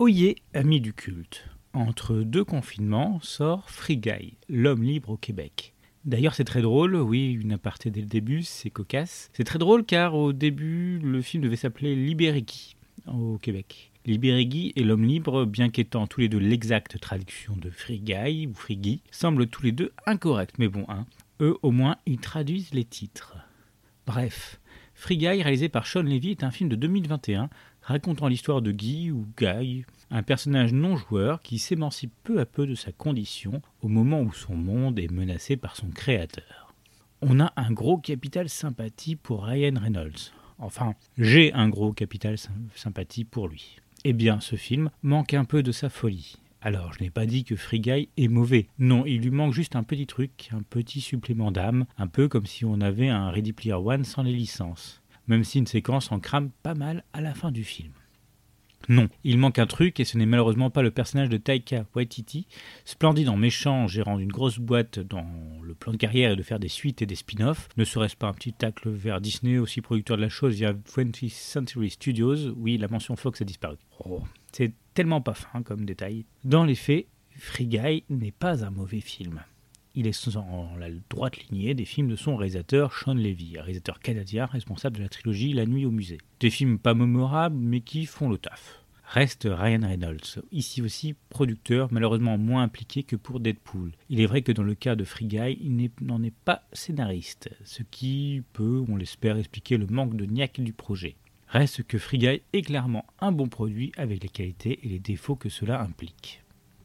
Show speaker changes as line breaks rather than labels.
Oyez, amis du culte. Entre deux confinements sort Free l'homme libre au Québec. D'ailleurs, c'est très drôle, oui, une aparté dès le début, c'est cocasse. C'est très drôle car au début, le film devait s'appeler Libériki au Québec. Libérigi et l'homme libre, bien qu'étant tous les deux l'exacte traduction de Free ou Free semblent tous les deux incorrects, mais bon, hein, eux au moins, ils traduisent les titres. Bref, Free Guy, réalisé par Sean Levy, est un film de 2021 racontant l'histoire de Guy ou Guy, un personnage non joueur qui s'émancipe peu à peu de sa condition au moment où son monde est menacé par son créateur. On a un gros capital sympathie pour Ryan Reynolds. Enfin, j'ai un gros capital sympathie pour lui. Eh bien, ce film manque un peu de sa folie. Alors, je n'ai pas dit que Free est mauvais. Non, il lui manque juste un petit truc, un petit supplément d'âme, un peu comme si on avait un Ready Player One sans les licences même si une séquence en crame pas mal à la fin du film. Non, il manque un truc et ce n'est malheureusement pas le personnage de Taika Waititi, splendide en méchant, gérant d'une grosse boîte dans le plan de carrière et de faire des suites et des spin-offs. Ne serait-ce pas un petit tacle vers Disney, aussi producteur de la chose via 20th Century Studios Oui, la mention Fox a disparu. Oh, c'est tellement pas fin comme détail. Dans les faits, Free Guy n'est pas un mauvais film. Il est dans la droite lignée des films de son réalisateur Sean Levy, réalisateur canadien responsable de la trilogie La nuit au musée. Des films pas mémorables mais qui font le taf. Reste Ryan Reynolds, ici aussi producteur, malheureusement moins impliqué que pour Deadpool. Il est vrai que dans le cas de Free Guy, il n'en est, pas scénariste, ce qui peut, on l'espère, expliquer le manque de niaque du projet. Reste que Free Guy est clairement un bon produit avec les qualités et les défauts que cela implique.